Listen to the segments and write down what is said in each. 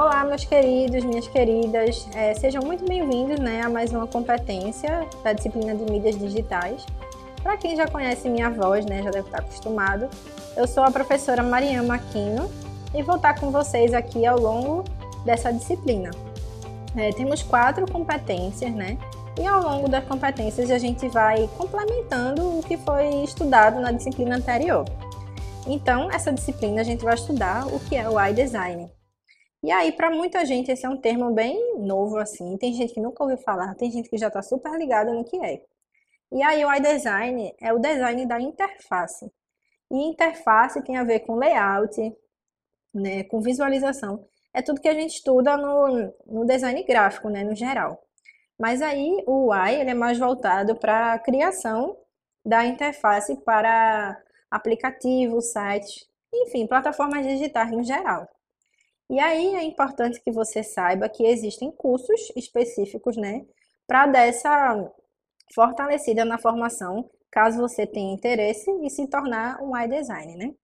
Olá, meus queridos, minhas queridas, é, sejam muito bem-vindos né, a mais uma competência da disciplina de mídias digitais. Para quem já conhece minha voz, né, já deve estar acostumado, eu sou a professora Mariana Aquino e vou estar com vocês aqui ao longo dessa disciplina. É, temos quatro competências, né? E ao longo das competências a gente vai complementando o que foi estudado na disciplina anterior. Então, essa disciplina a gente vai estudar o que é o iDesign. E aí, para muita gente, esse é um termo bem novo, assim. Tem gente que nunca ouviu falar, tem gente que já está super ligada no que é. E aí, o iDesign é o design da interface. E interface tem a ver com layout, né, com visualização. É tudo que a gente estuda no, no design gráfico, né, no geral. Mas aí, o UI ele é mais voltado para a criação da interface para aplicativos, sites, enfim, plataformas digitais no geral. E aí é importante que você saiba que existem cursos específicos, né, para dessa fortalecida na formação, caso você tenha interesse em se tornar um iDesign, né?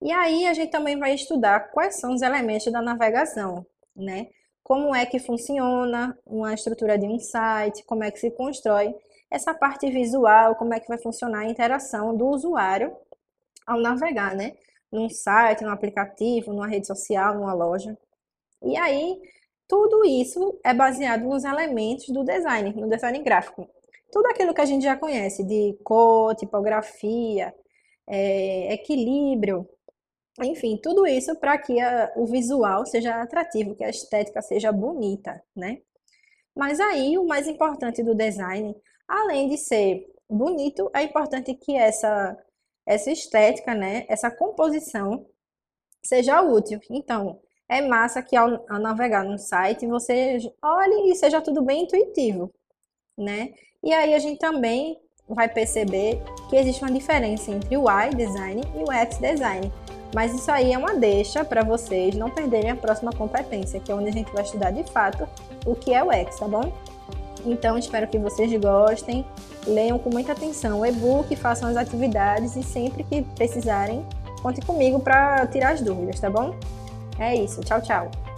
E aí a gente também vai estudar quais são os elementos da navegação, né? Como é que funciona uma estrutura de um site, como é que se constrói essa parte visual, como é que vai funcionar a interação do usuário ao navegar, né? Num site, num aplicativo, numa rede social, numa loja. E aí, tudo isso é baseado nos elementos do design, no design gráfico. Tudo aquilo que a gente já conhece, de cor, tipografia, é, equilíbrio, enfim, tudo isso para que a, o visual seja atrativo, que a estética seja bonita, né? Mas aí, o mais importante do design, além de ser bonito, é importante que essa essa estética, né, essa composição seja útil. Então, é massa que ao, ao navegar no site você olhe e seja tudo bem intuitivo, né? E aí a gente também vai perceber que existe uma diferença entre o I design e o X design. Mas isso aí é uma deixa para vocês não perderem a próxima competência, que é onde a gente vai estudar de fato o que é o X, tá bom? Então, espero que vocês gostem, leiam com muita atenção o e-book, façam as atividades e sempre que precisarem, conte comigo para tirar as dúvidas, tá bom? É isso, tchau, tchau!